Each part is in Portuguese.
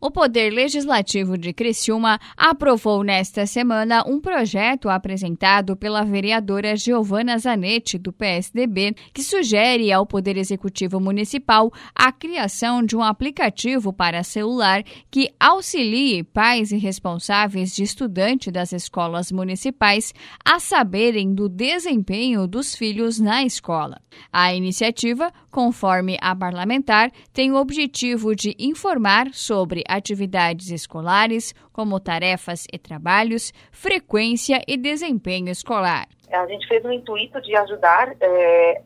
O Poder Legislativo de Criciúma aprovou nesta semana um projeto apresentado pela vereadora Giovana Zanetti, do PSDB, que sugere ao Poder Executivo Municipal a criação de um aplicativo para celular que auxilie pais e responsáveis de estudante das escolas municipais a saberem do desempenho dos filhos na escola. A iniciativa, conforme a parlamentar, tem o objetivo de informar sobre atividades escolares, como tarefas e trabalhos, frequência e desempenho escolar. A gente fez no intuito de ajudar é,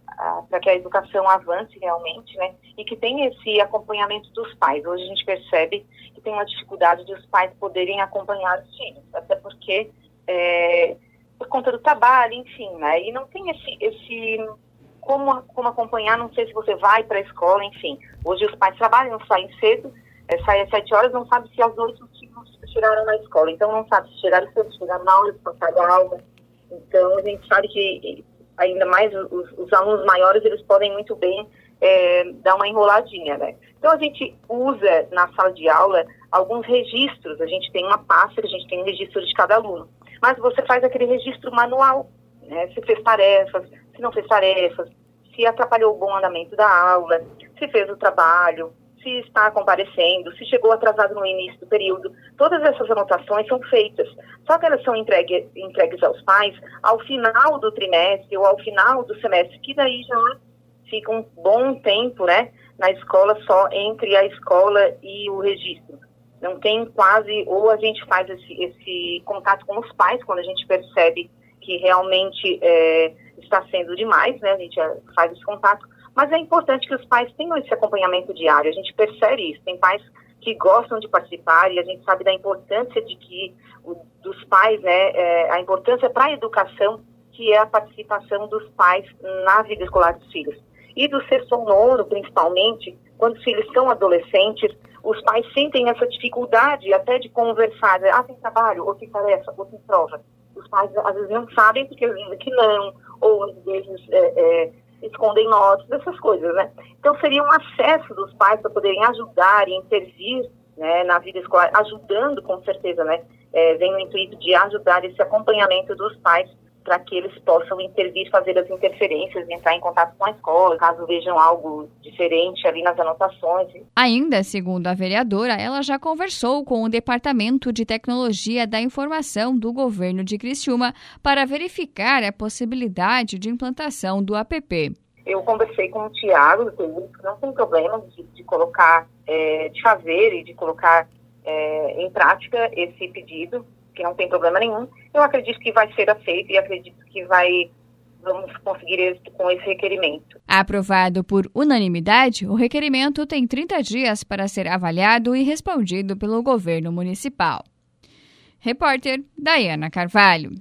para que a educação avance realmente, né? E que tenha esse acompanhamento dos pais. Hoje a gente percebe que tem uma dificuldade de os pais poderem acompanhar os filhos, até porque é, por conta do trabalho, enfim, né? E não tem esse, esse como, como acompanhar, não sei se você vai para a escola, enfim. Hoje os pais trabalham, saem cedo, é, saem às sete horas, não sabe se às oito os filhos na escola. Então não sabe se chegaram cedo, chegaram na aula, se passaram a aula. Então a gente sabe que ainda mais os, os alunos maiores, eles podem muito bem é, dar uma enroladinha, né? Então a gente usa na sala de aula alguns registros, a gente tem uma pasta, a gente tem um registro de cada aluno. Mas você faz aquele registro manual, né? Se fez tarefas, se não fez tarefas, se atrapalhou o bom andamento da aula, se fez o trabalho, se está comparecendo, se chegou atrasado no início do período. Todas essas anotações são feitas, só que elas são entregue, entregues aos pais ao final do trimestre ou ao final do semestre, que daí já fica um bom tempo, né, na escola só entre a escola e o registro. Não tem quase, ou a gente faz esse, esse contato com os pais quando a gente percebe que realmente é, está sendo demais, né? A gente faz esse contato, mas é importante que os pais tenham esse acompanhamento diário. A gente percebe isso. Tem pais que gostam de participar e a gente sabe da importância de que o, dos pais, né? É, a importância para a educação que é a participação dos pais na vida escolar dos filhos e do sexto nono, principalmente, quando os filhos são adolescentes, os pais sentem essa dificuldade até de conversar, né? ah, tem trabalho, ou tem tarefa, ou tem prova os pais às vezes não sabem porque dizem que não, ou às vezes é, é, escondem notas, essas coisas, né? Então seria um acesso dos pais para poderem ajudar e intervir né, na vida escolar, ajudando com certeza, né? É, vem o intuito de ajudar esse acompanhamento dos pais para que eles possam intervir, fazer as interferências, entrar em contato com a escola, caso vejam algo diferente ali nas anotações. Ainda, segundo a vereadora, ela já conversou com o Departamento de Tecnologia da Informação do governo de Criciúma para verificar a possibilidade de implantação do app. Eu conversei com o Tiago, não tem problema de, de colocar, é, de fazer e de colocar é, em prática esse pedido que não tem problema nenhum. Eu acredito que vai ser aceito e acredito que vai vamos conseguir êxito com esse requerimento. Aprovado por unanimidade, o requerimento tem 30 dias para ser avaliado e respondido pelo governo municipal. Repórter Dayana Carvalho.